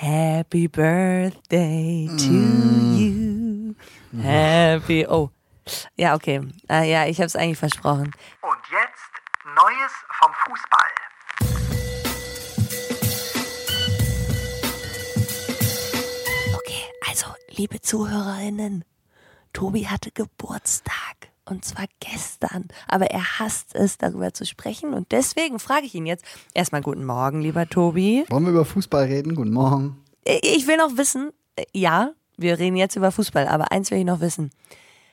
Happy Birthday to you. Happy. Oh. Ja, okay. Ah, ja, ich habe es eigentlich versprochen. Und jetzt Neues vom Fußball. Okay, also, liebe ZuhörerInnen, Tobi hatte Geburtstag. Und zwar gestern. Aber er hasst es, darüber zu sprechen. Und deswegen frage ich ihn jetzt erstmal Guten Morgen, lieber Tobi. Wollen wir über Fußball reden? Guten Morgen. Ich will noch wissen, äh, ja, wir reden jetzt über Fußball, aber eins will ich noch wissen.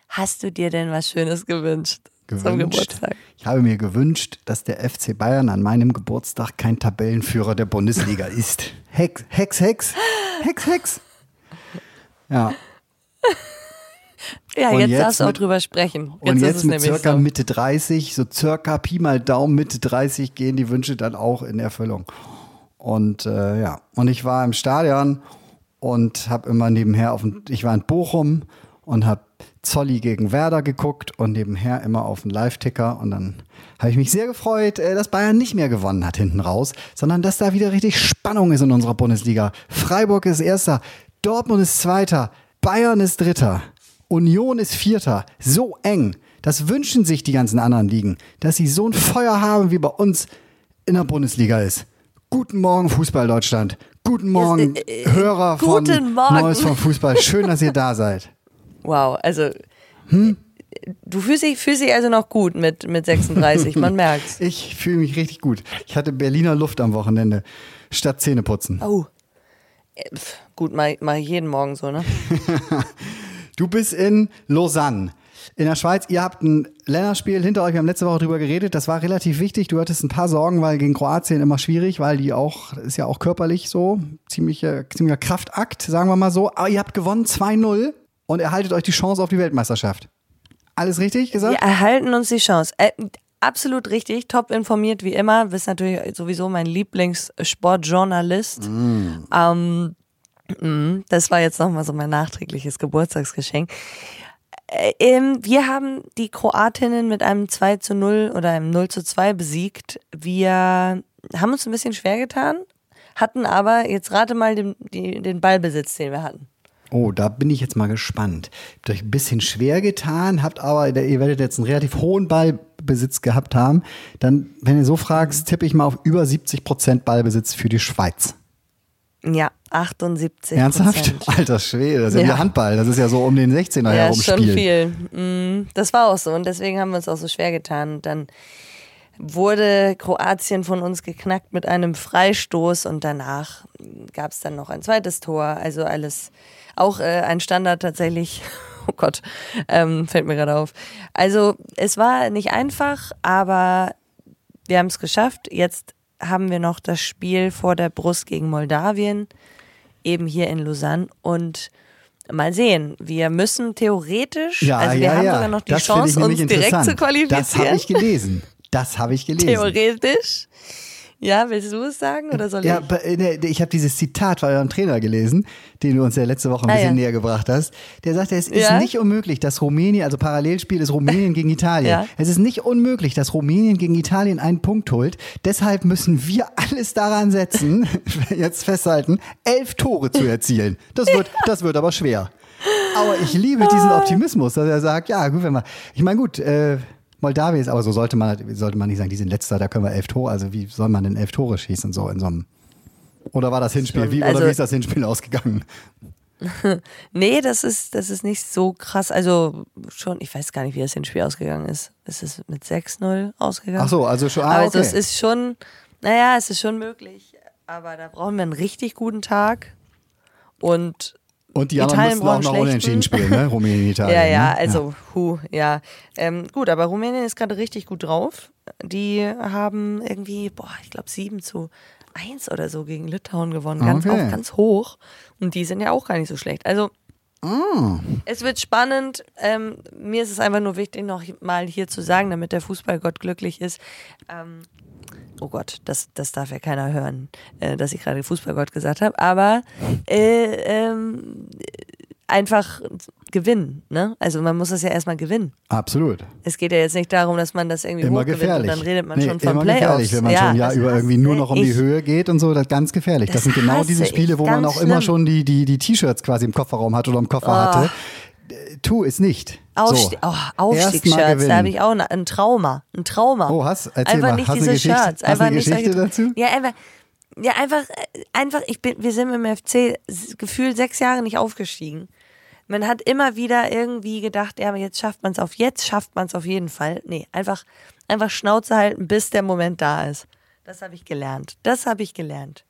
Hast du dir denn was Schönes gewünscht? Zum Gewünscht. Geburtstag. Ich habe mir gewünscht, dass der FC Bayern an meinem Geburtstag kein Tabellenführer der Bundesliga ist. Hex, Hex, Hex, Hex, Hex. Ja, Ja, Und jetzt, jetzt darfst du auch drüber sprechen. Jetzt und jetzt mit circa so. Mitte 30, so circa Pi mal Daumen Mitte 30 gehen die Wünsche dann auch in Erfüllung. Und äh, ja, und ich war im Stadion und habe immer nebenher auf dem, ich war in Bochum und habe Zolli gegen Werder geguckt und nebenher immer auf den Live-Ticker und dann habe ich mich sehr gefreut, äh, dass Bayern nicht mehr gewonnen hat hinten raus, sondern dass da wieder richtig Spannung ist in unserer Bundesliga. Freiburg ist Erster, Dortmund ist Zweiter, Bayern ist Dritter, Union ist Vierter. So eng. Das wünschen sich die ganzen anderen Ligen, dass sie so ein Feuer haben, wie bei uns in der Bundesliga ist. Guten Morgen, Fußball Deutschland. Guten Morgen, Yes, äh, äh, Hörer von Morgen. Neues vom Fußball. Schön, dass ihr da seid. Wow, also Hm? du fühlst dich, fühlst dich also noch gut mit, mit 36, man merkt's. Ich fühle mich richtig gut. Ich hatte Berliner Luft am Wochenende statt Zähneputzen. Oh. Äh, pf, Gut, mal, mal jeden Morgen so, ne? Du bist in Lausanne. In der Schweiz, ihr habt ein Länderspiel hinter euch, wir haben letzte Woche drüber geredet, das war relativ wichtig. Du hattest ein paar Sorgen, weil gegen Kroatien immer schwierig, weil die auch, ist ja auch körperlich so, ziemlicher, ziemlicher Kraftakt, sagen wir mal so. Aber ihr habt gewonnen 2-0 und erhaltet euch die Chance auf die Weltmeisterschaft. Alles richtig gesagt? Wir erhalten uns die Chance. Äh, absolut richtig, top informiert wie immer. Bist natürlich sowieso mein Lieblingssportjournalist. Ähm, mm, das war jetzt nochmal so mein nachträgliches Geburtstagsgeschenk. Äh, ähm, wir haben die Kroatinnen mit einem 2 zu 0 oder einem 0 zu 2 besiegt. Wir haben uns ein bisschen schwer getan, hatten aber, jetzt rate mal den, den Ballbesitz, den wir hatten. Oh, da bin ich jetzt mal gespannt. Habt euch ein bisschen schwer getan, habt aber, ihr werdet jetzt einen relativ hohen Ballbesitz gehabt haben. Dann, wenn ihr so fragst, tippe ich mal auf über 70 Prozent Ballbesitz für die Schweiz. Ja, 78 Ernsthaft? Alter Schwede, das ist ja, Ja. Handball. Das ist ja so um den 16er Ja, herum ist schon viel. Mm, Das war auch so und deswegen haben wir uns auch so schwer getan. Und dann wurde Kroatien von uns geknackt mit einem Freistoß und danach gab es dann noch ein zweites Tor. Also alles, auch äh, ein Standard tatsächlich. Oh Gott, ähm, fällt mir gerade auf. Also es war nicht einfach, aber wir haben es geschafft. Jetzt haben wir noch das Spiel vor der Brust gegen Moldawien, eben hier in Lausanne. Und mal sehen, wir müssen theoretisch, Ja, also wir ja, haben ja. sogar noch die das Chance, uns direkt zu interessant. Das habe qualifizieren. ich gelesen. Das habe ich gelesen. Theoretisch. Ja, willst du es sagen oder soll Ja, ich? bei- äh, ich habe dieses Zitat von eurem Trainer gelesen, den du uns ja letzte Woche ein Ah, bisschen ja. näher gebracht hast. Der sagte, es ist Ja? nicht unmöglich, dass Rumänien, also Parallelspiel ist Rumänien gegen Italien. Ja. Es ist nicht unmöglich, dass Rumänien gegen Italien einen Punkt holt. Deshalb müssen wir alles daran setzen, jetzt festhalten, elf Tore zu erzielen. Das wird, das wird aber schwer. Aber ich liebe diesen Optimismus, dass er sagt, ja, gut, wenn wir, ich meine, gut, äh, Moldawien ist, aber so sollte man, sollte man nicht sagen, die sind letzter, da können wir elf Tore, also wie soll man denn elf Tore schießen, so in so einem, oder war das Hinspiel, wie, also- oder wie ist das Hinspiel ausgegangen? Nee, das ist, das ist nicht so krass. Also schon, ich weiß gar nicht, wie das Hinspiel ausgegangen ist. Ist es mit 6-0 ausgegangen? Ach so, also schon, ah, okay. also es ist schon, naja, es ist schon möglich. Aber da brauchen wir einen richtig guten Tag. Und Und die anderen Italien mussten auch noch unentschieden spielen, ne? Rumänien, Italien. ja, ja, ne? also, hu, ja. Ähm, gut, aber Rumänien ist gerade richtig gut drauf. Die haben irgendwie, boah, ich glaube 7 zu 1 oder so gegen Litauen gewonnen. Ganz, Okay. auch ganz hoch. Und die sind ja auch gar nicht so schlecht. Also, Ah. es wird spannend. Ähm, mir ist es einfach nur wichtig, noch mal hier zu sagen, damit der Fußballgott glücklich ist. Ähm, oh Gott, das, das darf ja keiner hören, äh, dass ich gerade Fußballgott gesagt habe. Aber äh, ähm, einfach gewinnen. Ne? Also man muss das ja erstmal gewinnen. Absolut. Es geht ja jetzt nicht darum, dass man das irgendwie Immer gefährlich. und dann redet man Nee, schon von immer Playoffs. gefährlich, wenn man ja, schon ja über irgendwie nur noch um die. Höhe geht und so, das ist ganz gefährlich. Das, Das sind genau diese Spiele, wo man auch immer schlimm. schon die, die, die T-Shirts quasi im Kofferraum hatte oder im Koffer hatte. Äh, Tu es nicht. Aufste so. oh, Aufstiegsshirts, da habe ich auch ein Trauma. Ein Trauma. Oh, hast- erzähl einfach mal. nicht Hast diese Shirts. hast du Einfach eine nicht Geschichte dazu? Ja, einfach. Ja, einfach, äh, einfach, ich bin, wir sind im FC gefühlt sechs Jahre nicht aufgestiegen. Man hat immer wieder irgendwie gedacht, ja, aber jetzt schafft man es auf, jetzt schafft man es auf jeden Fall. Nee, einfach, einfach Schnauze halten, bis der Moment da ist. Das habe ich gelernt. Das habe ich gelernt.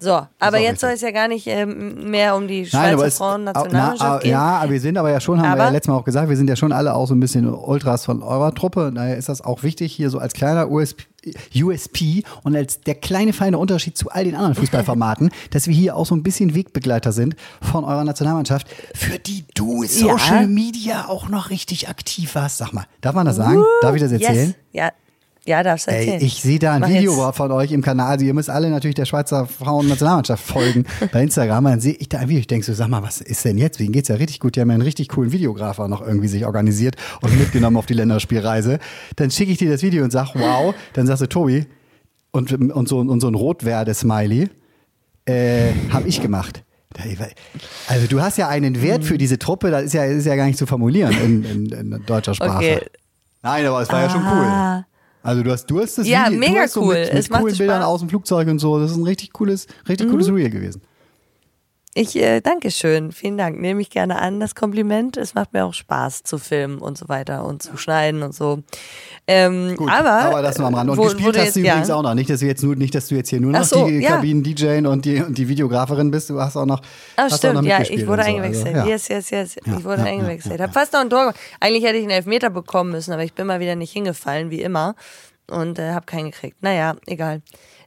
So, aber jetzt soll richtig. es ja gar nicht ähm, mehr um die Nein, Schweizer es, Frauen-Nationalmannschaft na, gehen. Ja, aber wir sind aber ja schon, haben wir Aber- ja letztes Mal auch gesagt, wir sind ja schon alle auch so ein bisschen Ultras von eurer Truppe. Daher ist das auch wichtig, hier so als kleiner USP, USP und als der kleine feine Unterschied zu all den anderen Fußballformaten, dass wir hier auch so ein bisschen Wegbegleiter sind von eurer Nationalmannschaft, für die du Social Media auch noch richtig aktiv warst. Sag mal, darf man das sagen? Darf ich das erzählen? Yes. Ja, ja, darfst erzählen. Ey, ich sehe da ein Mach Video jetzt. von euch im Kanal. Also ihr müsst alle natürlich der Schweizer Frauen-Nationalmannschaft folgen bei Instagram. Dann sehe ich da ein Video. Ich denke so, sag mal, was ist denn jetzt? Wegen geht's ja richtig gut. Die haben ja einen richtig coolen Videografer noch irgendwie sich organisiert und mitgenommen auf die Länderspielreise. Dann schicke ich dir das Video und sag, wow. Dann sagst du, Tobi, und, und, so, und so ein Rotwerde-Smiley äh, habe ich gemacht. Also du hast ja einen Wert für diese Truppe, das ist ja, ist ja gar nicht zu formulieren in, in, in deutscher Sprache. Okay. Nein, aber es war ja schon cool. Also du hast, du hast das Ja, Video, mega du hast so cool. mit, Es mit macht coolen Bildern Spaß. Mhm. aus dem Flugzeug und so. Das ist ein richtig cooles, richtig cooles Reel gewesen. Ich äh, danke schön, vielen Dank. Nehme ich gerne an, das Kompliment. Es macht mir auch Spaß zu filmen und so weiter und zu schneiden und so. Ähm, Gut, aber, das nur am Rand. Und wo- wo gespielt du hast jetzt- du ja. übrigens auch noch. Nicht, dass du jetzt nur, nicht, dass du jetzt hier nur noch so, die ja. Kabinen-DJ und die, und die Videograferin bist. Du hast auch noch. Ah, hast stimmt, noch ja, ich wurde so. eingewechselt. Also, ja. Yes, yes, yes. Ja, ich wurde ja, eingewechselt. ja, Hab fast noch ein Tor gemacht. Eigentlich hätte ich einen Elfmeter bekommen müssen, aber ich bin mal wieder nicht hingefallen, wie immer. Und äh, habe keinen gekriegt. Naja, egal.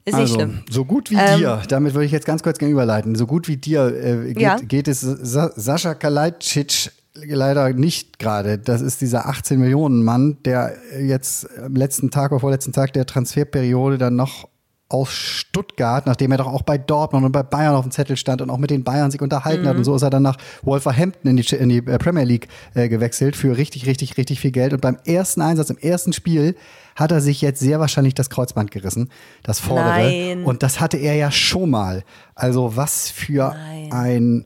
Ist nicht Also, schlimm. so gut wie Ähm, dir, damit würde ich jetzt ganz kurz gegenüberleiten, so gut wie dir äh, geht, Ja. geht es Sa Sascha Kalajdzic leider nicht gerade. Das ist dieser 18 Millionen Mann, der jetzt am letzten Tag oder vorletzten Tag der Transferperiode dann noch aus Stuttgart, nachdem er doch auch bei Dortmund und bei Bayern auf dem Zettel stand und auch mit den Bayern sich unterhalten Mhm. hat und so ist er dann nach Wolverhampton in die, in die äh, Premier League äh, gewechselt für richtig, richtig, richtig viel Geld und beim ersten Einsatz, im ersten Spiel hat er sich jetzt sehr wahrscheinlich das Kreuzband gerissen, das vordere. Nein. Und das hatte er ja schon mal. Also was für Nein. ein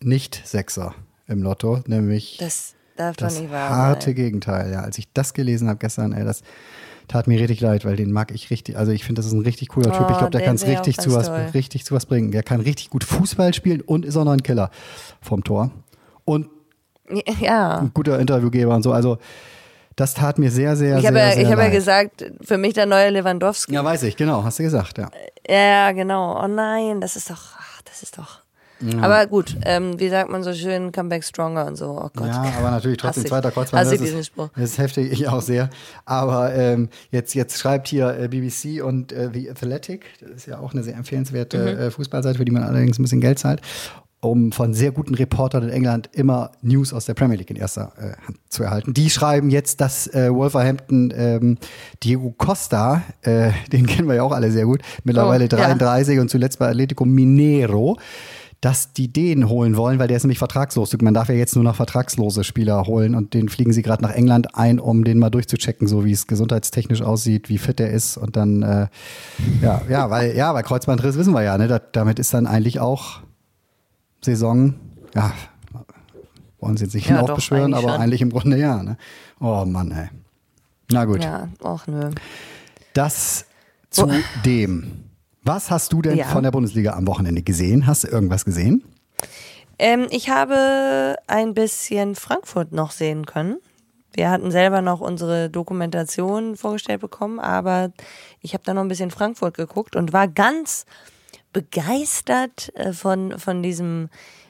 Nicht-Sechser im Lotto, nämlich Das darf das doch nicht wahr harte sein. Gegenteil. Ja, als ich das gelesen habe gestern, ey, das tat mir richtig leid, weil den mag ich richtig. Also ich finde, das ist ein richtig cooler Typ. Oh, Ich glaube, der kann es richtig zu was, toll. richtig zu was bringen. Der kann richtig gut Fußball spielen und ist auch noch ein Killer vom Tor und Ja. ein guter Interviewgeber und so. Also das tat mir sehr, sehr, Ich sehr, habe ja, sehr ich hab ja gesagt, für mich der neue Lewandowski. Ja, weiß ich, genau, hast du gesagt, ja. Ja, genau. Oh nein, das ist doch, ach, das ist doch. Aber gut, ähm, wie sagt man so schön, Comeback Stronger und so. Oh Gott. Ja, aber natürlich trotzdem Hasse ich- zweiter Kreuzband. hasse Das ist, Spruch. das ist heftig, ich auch sehr. Aber ähm, jetzt, jetzt schreibt hier äh, BBC und äh, The Athletic, das ist ja auch eine sehr empfehlenswerte Mhm. äh, Fußballseite, für die man allerdings ein bisschen Geld zahlt, um von sehr guten Reportern in England immer News aus der Premier League in erster äh, Hand zu erhalten. Die schreiben jetzt, dass äh, Wolverhampton ähm, Diego Costa, äh, den kennen wir ja auch alle sehr gut, mittlerweile Oh, ja. 33 und zuletzt bei Atletico Minero, dass die den holen wollen, weil der ist nämlich vertragslos. Man darf ja jetzt nur noch vertragslose Spieler holen und den fliegen sie gerade nach England ein, um den mal durchzuchecken, so wie es gesundheitstechnisch aussieht, wie fit er ist und dann äh, ja, ja, weil ja, weil Kreuzbandriss wissen wir ja, ne, da, damit ist dann eigentlich auch Saison, ja, wollen sie nicht Ja, eigentlich aber schon. eigentlich im Grunde ja, ne? Oh Mann, ey. Na gut. Ja, auch nö. Das zu dem. Was hast du denn Ja. von der Bundesliga am Wochenende gesehen? Hast du irgendwas gesehen? Ähm, ich habe ein bisschen Frankfurt noch sehen können. Wir hatten selber noch unsere Dokumentation vorgestellt bekommen, aber ich habe da noch ein bisschen Frankfurt geguckt und war ganz begeistert äh, von, von, diesem,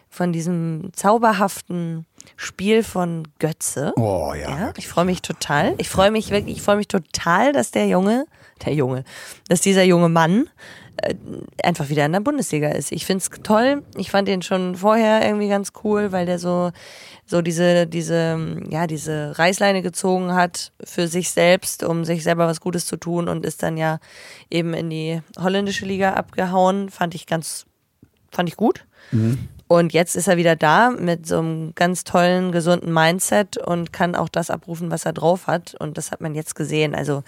von diesem zauberhaften Spiel von Götze. Oh ja. Ja, ich freue mich total. Ich freue mich wirklich, ich freue mich total, dass der Junge, der Junge, dass dieser junge Mann einfach wieder in der Bundesliga ist. Ich finde es toll. Ich fand den schon vorher irgendwie ganz cool, weil der so, so diese, diese, ja, diese Reißleine gezogen hat für sich selbst, um sich selber was Gutes zu tun und ist dann ja eben in die holländische Liga abgehauen. Fand ich ganz, fand ich gut. Und jetzt ist er wieder da mit so einem ganz tollen, gesunden Mindset und kann auch das abrufen, was er drauf hat. Und das hat man jetzt gesehen. Also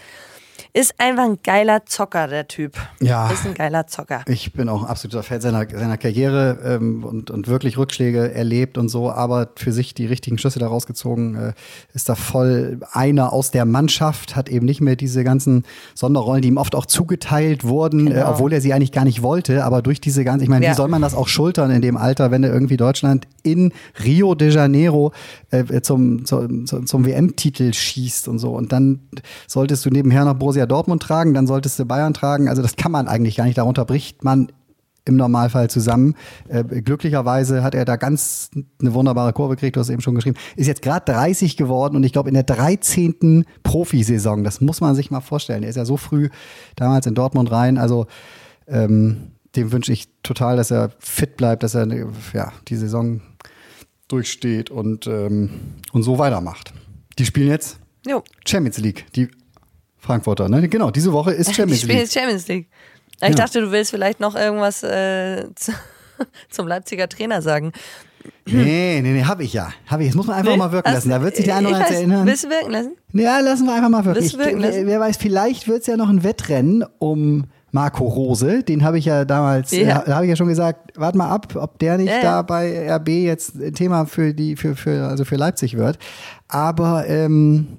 ist einfach ein geiler Zocker, der Typ. Ja. Ist ein geiler Zocker. Ich bin auch ein absoluter Fan seiner, seiner Karriere ähm, und, und wirklich Rückschläge erlebt und so, aber für sich die richtigen Schlüsse da rausgezogen, äh, ist da voll einer aus der Mannschaft, hat eben nicht mehr diese ganzen Sonderrollen, die ihm oft auch zugeteilt wurden, äh, Genau. obwohl er sie eigentlich gar nicht wollte, aber durch diese ganze, ich meine, Ja. wie soll man das auch schultern in dem Alter, wenn du irgendwie Deutschland in Rio de Janeiro äh, zum, zum, zum, zum WM-Titel schießt und so und dann solltest du nebenher noch Borussia Dortmund tragen, dann solltest du Bayern tragen, also das kann man eigentlich gar nicht, darunter bricht man im Normalfall zusammen. Äh, glücklicherweise hat er da ganz eine wunderbare Kurve gekriegt, du hast eben schon geschrieben. Ist jetzt gerade 30 geworden und ich glaube in der 13. Profisaison, das muss man sich mal vorstellen. Er ist ja so früh damals in Dortmund rein, also ähm, dem wünsche ich total, dass er fit bleibt, dass er ja, die Saison durchsteht und, ähm, und so weitermacht. Die spielen jetzt Jo. Champions League, die Frankfurter, ne? Genau, diese Woche ist Champions League. jetzt Champions League. Ich Ja. dachte, du willst vielleicht noch irgendwas äh, zu, zum Leipziger Trainer sagen. Nee, nee, nee, hab ich ja. Hab ich. Das muss man einfach Nee? mal wirken lassen. Da wird sich der eine ich oder andere erinnern. Willst du wirken lassen? Ja, lassen wir einfach mal wirken. Ich, wirken lassen? wer weiß, vielleicht wird es ja noch ein Wettrennen um Marco Rose. Den habe ich ja damals, Ja. äh, da habe ich ja schon gesagt, warte mal ab, ob der nicht Ja, ja. da bei RB jetzt ein Thema für die, für, für, also für Leipzig wird. Aber ähm,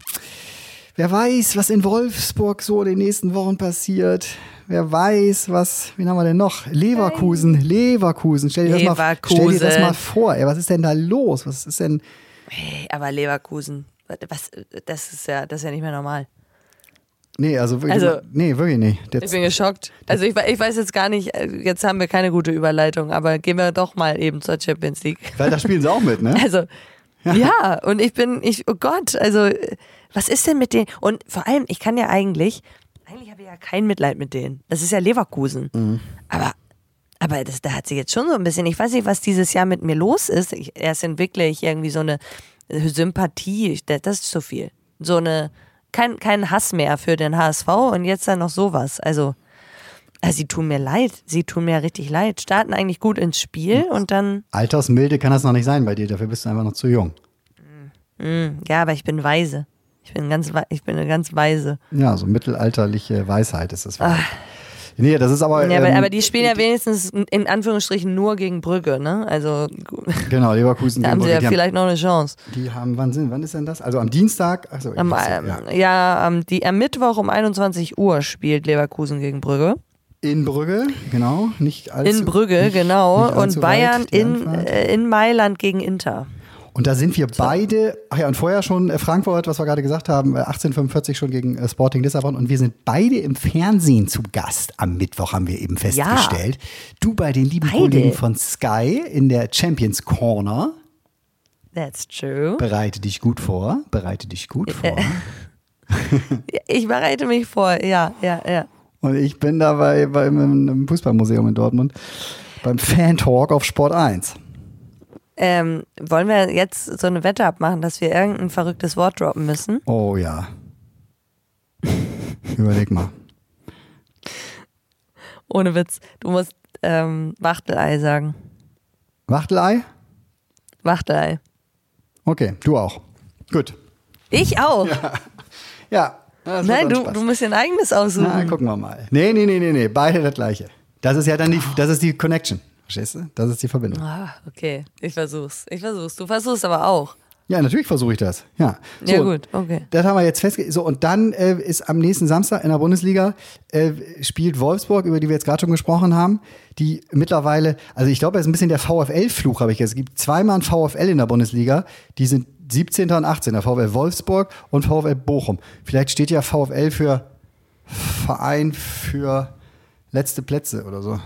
wer weiß, was in Wolfsburg so in den nächsten Wochen passiert. Wer weiß, was, wen haben wir denn noch? Leverkusen, Leverkusen. Stell dir, Das, mal, stell dir das Leverkusen. mal vor. Ey, was ist denn da los? Was ist denn. Hey, aber Leverkusen, was, das ist ja, das ist ja nicht mehr normal. Nee, also wirklich. Also- nee, wirklich nicht. Ich Jetzt, bin geschockt. Also ich, ich weiß jetzt gar nicht, äh, jetzt haben wir keine gute Überleitung, aber gehen wir doch mal eben zur Champions League. weil da spielen sie auch mit, ne? Also, ja. und ich bin, ich, oh Gott, also, äh, was ist denn mit denen? Und vor allem, ich kann ja eigentlich, eigentlich habe ich ja kein Mitleid mit denen. Das ist ja Leverkusen. Aber, aber das, da hat sie jetzt schon so ein bisschen, ich weiß nicht, was dieses Jahr mit mir los ist. Ich, erst entwickle ich irgendwie so eine Sympathie, das ist zu viel. So eine, kein, kein Hass mehr für den HSV und jetzt dann noch sowas. Also, also sie tun mir leid. Sie tun mir richtig leid. Starten eigentlich gut ins Spiel und dann, Altersmilde kann das noch nicht sein bei dir, dafür bist du einfach noch zu jung. ja, aber ich bin weise. Ich bin ganz, ich bin eine ganz weise. Ja, so mittelalterliche Weisheit ist das. Nee, das ist aber. Ja, aber, ähm, aber die spielen ja wenigstens in Anführungsstrichen nur gegen Brügge, ne? Also Genau, Leverkusen. da haben sie ja vielleicht noch eine Chance. Haben, die haben, wann sind, wann ist denn das? Also am Dienstag. Achso, Am, ähm, ja, am, die, am Mittwoch um 21 Uhr spielt Leverkusen gegen Brügge. in Brügge, genau. Nicht allzu, In Brügge, nicht, genau. Nicht und Bayern weit, in, äh, in Mailand gegen Inter. Und da sind wir beide, ach ja, und vorher schon äh, Frankfurt, was wir gerade gesagt haben, äh, 1845 schon gegen äh, Sporting Lissabon. Und wir sind beide im Fernsehen zu Gast. Am Mittwoch haben wir eben festgestellt. Du bei den lieben Beide. Kollegen von Sky in der Champions Corner. That's true. Bereite dich gut vor. Bereite dich gut vor. Ich bereite mich vor, ja, ja, ja. Und ich bin dabei beim im Fußballmuseum in Dortmund beim Fan Talk auf Sport 1. Ähm, wollen wir jetzt so eine Wette abmachen, dass wir irgendein verrücktes Wort droppen müssen? Oh ja. Überleg mal. Ohne Witz. Du musst ähm, Wachtelei sagen. Wachtelei? Wachtelei. Okay, du auch. Gut. Ich auch. Ja. wird Nein, du, du musst dir ein eigenes aussuchen. Na, gucken wir mal. Nee, nee, nee, nee, nee. Beide das gleiche. Das ist ja dann die, das ist die Connection. Verstehst du? Das ist die Verbindung. Ah, okay. Ich versuch's. Ich versuch's. Du versuchst aber auch. Ja, natürlich versuche ich das. Ja. Ja, gut, okay. Das haben wir jetzt festgelegt. So, und dann äh, ist am nächsten Samstag in der Bundesliga äh, spielt Wolfsburg, über die wir jetzt gerade schon gesprochen haben, die mittlerweile, also ich glaube, das ist ein bisschen der VfL-Fluch, habe ich jetzt. Es gibt zweimal ein VfL in der Bundesliga, die sind 17. und 18. Der VfL Wolfsburg und VfL Bochum. Vielleicht steht ja VfL für Verein für letzte Plätze oder so.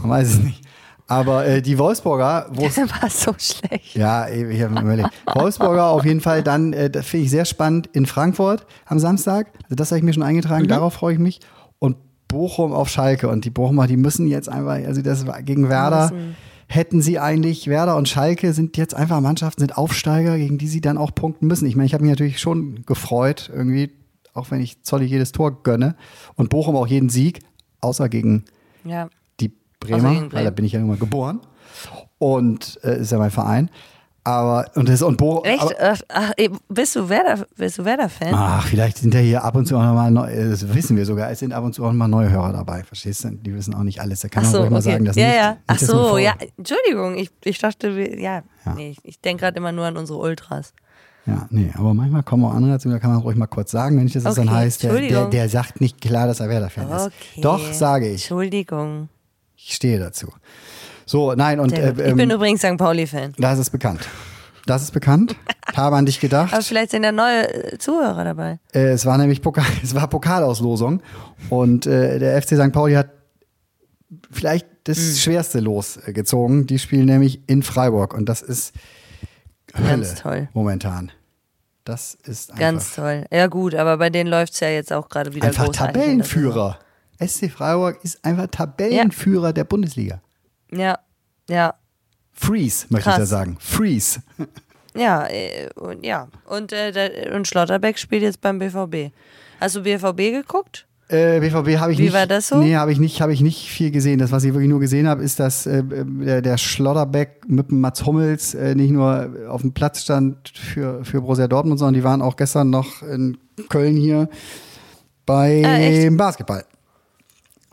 Man weiß es nicht. Aber äh, die Wolfsburger, Das war so schlecht. ja, ich habe mir überlegt. Wolfsburger auf jeden Fall dann, äh, das finde ich sehr spannend, in Frankfurt am Samstag. Also das habe ich mir schon eingetragen, darauf freue ich mich. Und Bochum auf Schalke. Und die Bochumer, die müssen jetzt einfach, also das war gegen Werder, hätten sie eigentlich, Werder und Schalke sind jetzt einfach Mannschaften, sind Aufsteiger, gegen die sie dann auch punkten müssen. Ich meine, ich habe mich natürlich schon gefreut, irgendwie, auch wenn ich Zolli jedes Tor gönne. Und Bochum auch jeden Sieg, außer gegen Ja. Bremer, gegen weil da bin ich ja nun mal geboren. Und äh, ist ja mein Verein. Aber, und das und Bochum. Echt? Aber, Ach, bist du Werder, bist du Werder-Fan? ach, vielleicht sind ja hier ab und zu auch nochmal, neu, äh, das wissen wir sogar, es sind ab und zu auch mal neue Hörer dabei. Verstehst du? Die wissen auch nicht alles. Da kann Ach man so, ruhig mal okay. sagen, dass ja, nicht, ja. nicht, Ach man so, ja. Entschuldigung, ich, ich dachte, wir, ja. Ja. Nee, ich, ich denke gerade immer nur an unsere Ultras. Ja, nee, aber manchmal kommen auch andere dazu, da kann man ruhig mal kurz sagen, wenn nicht, dass es dann Okay, heißt, der, der, der sagt nicht klar, dass er Werder-Fan ist. Okay. Doch, sage ich. Entschuldigung. Ich stehe dazu. So, nein, und äh, ich bin ähm, übrigens St. Pauli-Fan. das ist bekannt. Das ist bekannt. Habe an dich gedacht. Aber vielleicht sind ja neue äh, Zuhörer dabei. Äh, es war nämlich Pokal, es war Pokalauslosung und äh, der FC St. Pauli hat vielleicht das Hm. schwerste Los äh, gezogen. Die spielen nämlich in Freiburg und das ist Hölle Ganz toll. momentan. Das ist einfach, Ganz toll. Ja, gut, aber bei denen läuft es ja jetzt auch gerade wieder einfach. Tabellenführer. SC Freiburg ist einfach Tabellenführer der Bundesliga. Ja, ja. Freeze, möchte ich Krass. da sagen. Freeze. Ja, äh, und ja. Und, äh, der, und Schlotterbeck spielt jetzt beim BVB. Hast du BVB geguckt? Äh, BVB habe ich Wie nicht. war das so? Nee, habe ich nicht, habe ich nicht viel gesehen. Das, was ich wirklich nur gesehen habe, ist, dass äh, der, der Schlotterbeck mit dem Mats Hummels äh, nicht nur auf dem Platz stand für, für Borussia Dortmund, sondern die waren auch gestern noch in Köln hier beim Ah? Basketball.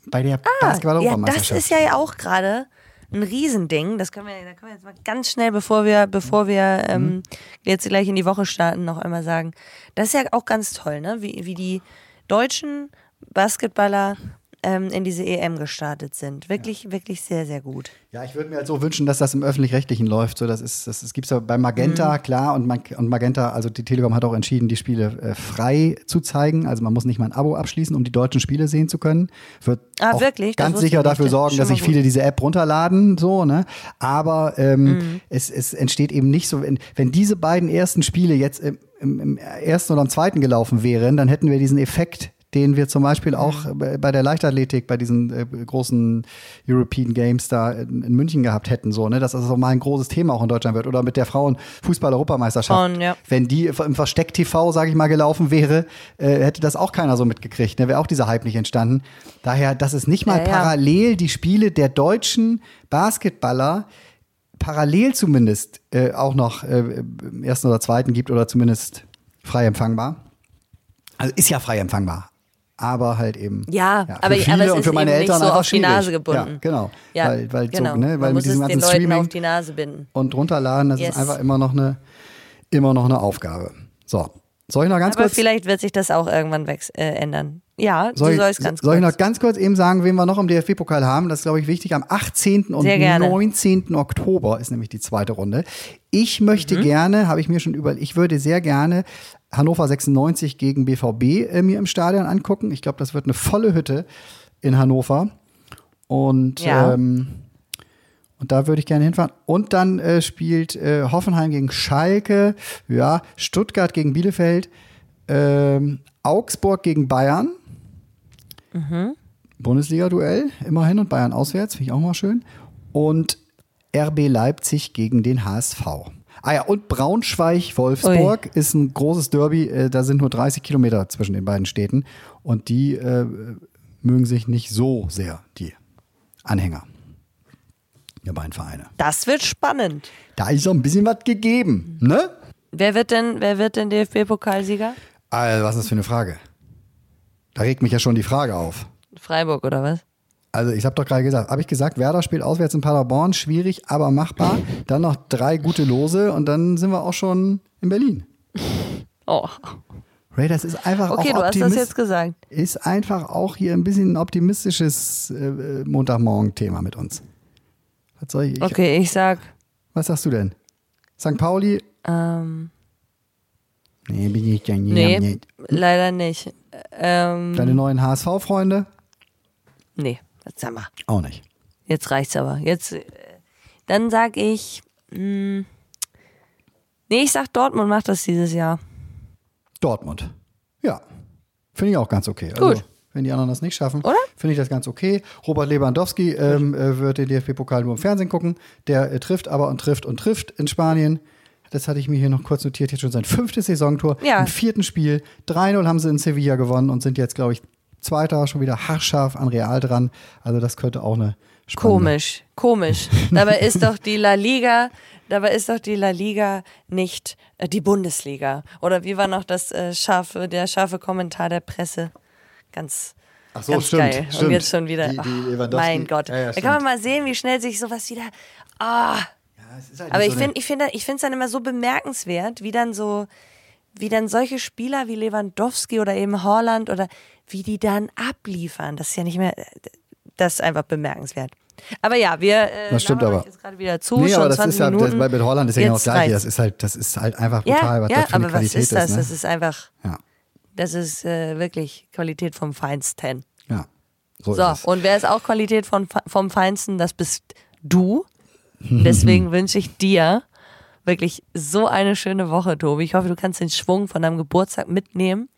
Bei der ja, das Basketball-Europameisterschaft. ist ja auch gerade ein Riesending. Das können wir, da können wir jetzt mal ganz schnell, bevor wir, bevor wir Mhm. ähm, jetzt gleich in die Woche starten, noch einmal sagen. Das ist ja auch ganz toll, ne? Wie, wie die deutschen Basketballer ähm, in diese EM gestartet sind. Wirklich, wirklich sehr, sehr gut. Ja, ich würde mir halt so wünschen, dass das im Öffentlich-Rechtlichen läuft. So, das ist, das, das gibt's ja bei Magenta, Mhm. klar, und, Mag und Magenta, also die Telekom hat auch entschieden, die Spiele äh, frei zu zeigen. Also man muss nicht mal ein Abo abschließen, um die deutschen Spiele sehen zu können. Wird Ah, auch wirklich? Ganz sicher ich nicht. dafür ist sorgen, dass sich viele diese App runterladen, so, ne? Aber ähm, Mhm. es, es entsteht eben nicht so, wenn, wenn diese beiden ersten Spiele jetzt im, im, im ersten oder im zweiten gelaufen wären, dann hätten wir diesen Effekt den wir zum Beispiel auch Mhm. bei bei der Leichtathletik, bei diesen äh, großen European Games da in, in München gehabt hätten, so, ne, dass das auch mal ein großes Thema auch in Deutschland wird. Oder mit der Frauen-Fußball-Europameisterschaft. Frauen, ja. Wenn die im Versteck-TV, sage ich mal, gelaufen wäre, äh, hätte das auch keiner so mitgekriegt. Ne? Wäre auch dieser Hype nicht entstanden. Daher, dass es nicht mal Ja, ja. parallel die Spiele der deutschen Basketballer parallel zumindest äh, auch noch äh, im ersten oder zweiten gibt oder zumindest frei empfangbar. Also ist ja frei empfangbar. Aber halt eben. Ja, für aber, viele aber es und ist für meine eben Eltern nicht so einfach auf die schwierig. Nase gebunden. Ja, genau. Ja, weil, weil, genau. So, ne, weil Man mit diesem ganzen Streaming auf die Nase binden. und runterladen, das Yes. ist einfach immer noch eine, immer noch eine Aufgabe. So, soll ich noch ganz Aber kurz, vielleicht wird sich das auch irgendwann äh, ändern. Ja, soll, du ich, sollst ganz soll ich kurz. noch ganz kurz eben sagen, wen wir noch im DFB-Pokal haben? Das ist, glaube ich, wichtig. Am 18. und Sehr gerne. 19. Oktober ist nämlich die zweite Runde. Ich möchte Mhm. gerne, habe ich mir schon überlegt, ich würde sehr gerne Hannover 96 gegen BVB äh, mir im Stadion angucken. Ich glaube, das wird eine volle Hütte in Hannover. Und Ja. ähm, und da würde ich gerne hinfahren. Und dann äh, spielt äh, Hoffenheim gegen Schalke, ja, Stuttgart gegen Bielefeld, ähm, Augsburg gegen Bayern. Bundesliga-Duell, immerhin, und Bayern auswärts, finde ich auch mal schön. Und RB Leipzig gegen den HSV. Ah ja, und Braunschweig-Wolfsburg ist ein großes Derby. Äh, da sind nur 30 Kilometer zwischen den beiden Städten. Und die äh, mögen sich nicht so sehr, die Anhänger der beiden Vereine. Das wird spannend. Da ist so ein bisschen was gegeben, ne? Wer wird denn, wer wird denn DFB-Pokalsieger? Also, was ist das für eine Frage? Da regt mich ja schon die Frage auf. Freiburg oder was? Also ich habe doch gerade gesagt, habe ich gesagt, Werder spielt auswärts in Paderborn, schwierig, aber machbar. Dann noch drei gute Lose und dann sind wir auch schon in Berlin. Oh. Ray, das ist einfach Okay, auch du hast das Optimist- jetzt gesagt. ist einfach auch hier ein bisschen ein optimistisches äh, Montagmorgen-Thema mit uns. Was soll ich? ich Okay, ich sag, Was sagst du denn? St. Pauli? ähm, Nee, bin ich ja nie. nee, nee. leider nicht. Ähm, Deine neuen HSV-Freunde? nee, jetzt sag mal. Auch nicht. Jetzt reicht's aber. Jetzt, äh, dann sag ich, mh, nee, ich sag Dortmund macht das dieses Jahr. Dortmund. Ja. Finde ich auch ganz okay. Also, Gut. wenn die anderen das nicht schaffen, Oder? finde ich das ganz okay. Robert Lewandowski ähm, äh, wird den DFB-Pokal nur im Fernsehen gucken. Der äh, trifft aber und trifft und trifft in Spanien. Das hatte ich mir hier noch kurz notiert. Jetzt schon sein fünftes Saisontor. Ja. Im vierten Spiel. 3-0 haben sie in Sevilla gewonnen und sind jetzt, glaube ich, Zweiter, schon wieder haarscharf an Real dran. Also das könnte auch eine Komisch, komisch. Dabei ist doch die La Liga, dabei ist doch die La Liga nicht äh, die Bundesliga. Oder wie war noch das äh, scharfe, der scharfe Kommentar der Presse? Ganz, Ach so, ganz stimmt, geil. Und stimmt. jetzt schon wieder. Die- die Lewandowski- mein Gott. Ja, ja, da kann man mal sehen, wie schnell sich sowas wieder. Ah. Ist halt Aber ich so finde ich finde ich finde es dann immer so bemerkenswert, wie dann so wie dann solche Spieler wie Lewandowski oder eben Holland oder wie die dann abliefern. Das ist ja nicht mehr das ist einfach bemerkenswert. Aber ja, wir äh, Das stimmt aber. jetzt gerade wieder zu, Nee, aber das 20 ist ja, das, bei mit Holland ist ja genau das Gleiche. Das ist halt, das ist halt einfach brutal, ja, was ja, das für eine aber was Qualität ist das? ne? Das ist einfach ja, das ist äh, wirklich Qualität vom Feinsten. ja. So, So, ist und wer ist auch Qualität von, vom Feinsten? Das bist du. Deswegen wünsche ich dir wirklich so eine schöne Woche, Tobi. Ich hoffe, du kannst den Schwung von deinem Geburtstag mitnehmen.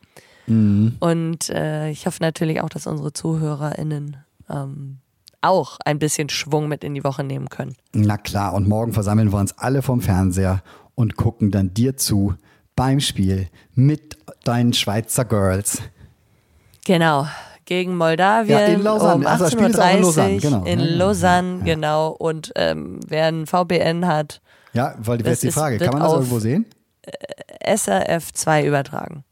Mhm. Und äh, ich hoffe natürlich auch, dass unsere ZuhörerInnen ähm, auch ein bisschen Schwung mit in die Woche nehmen können. Na klar, und morgen versammeln wir uns alle vom Fernseher und gucken dann dir zu beim Spiel mit deinen Schweizer Girls. Genau. Gegen Moldawien Ja, in Lausanne. um Also das 18.30 Spiel ist auch in Lausanne, Uhr genau. in Lausanne, ja. genau. Und ähm, wer ein VPN hat, Ja, weil Das ist die Frage, kann man das irgendwo sehen? SRF 2 übertragen.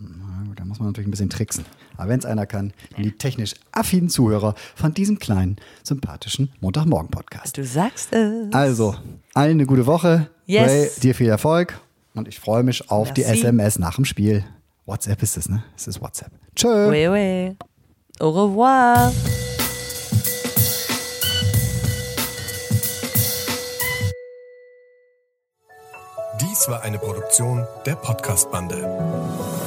Na gut, da muss man natürlich ein bisschen tricksen. Aber wenn es einer kann, dann die technisch affinen Zuhörer von diesem kleinen, sympathischen Montagmorgen-Podcast. Du sagst es. Also, allen eine gute Woche. Yes. Ray, dir viel Erfolg. Und ich freue mich auf die Merci. SMS nach dem Spiel. WhatsApp ist es, ne? Es ist WhatsApp. Tschö. Oui, oui. Au revoir. Dies war eine Produktion der Podcast-Bande.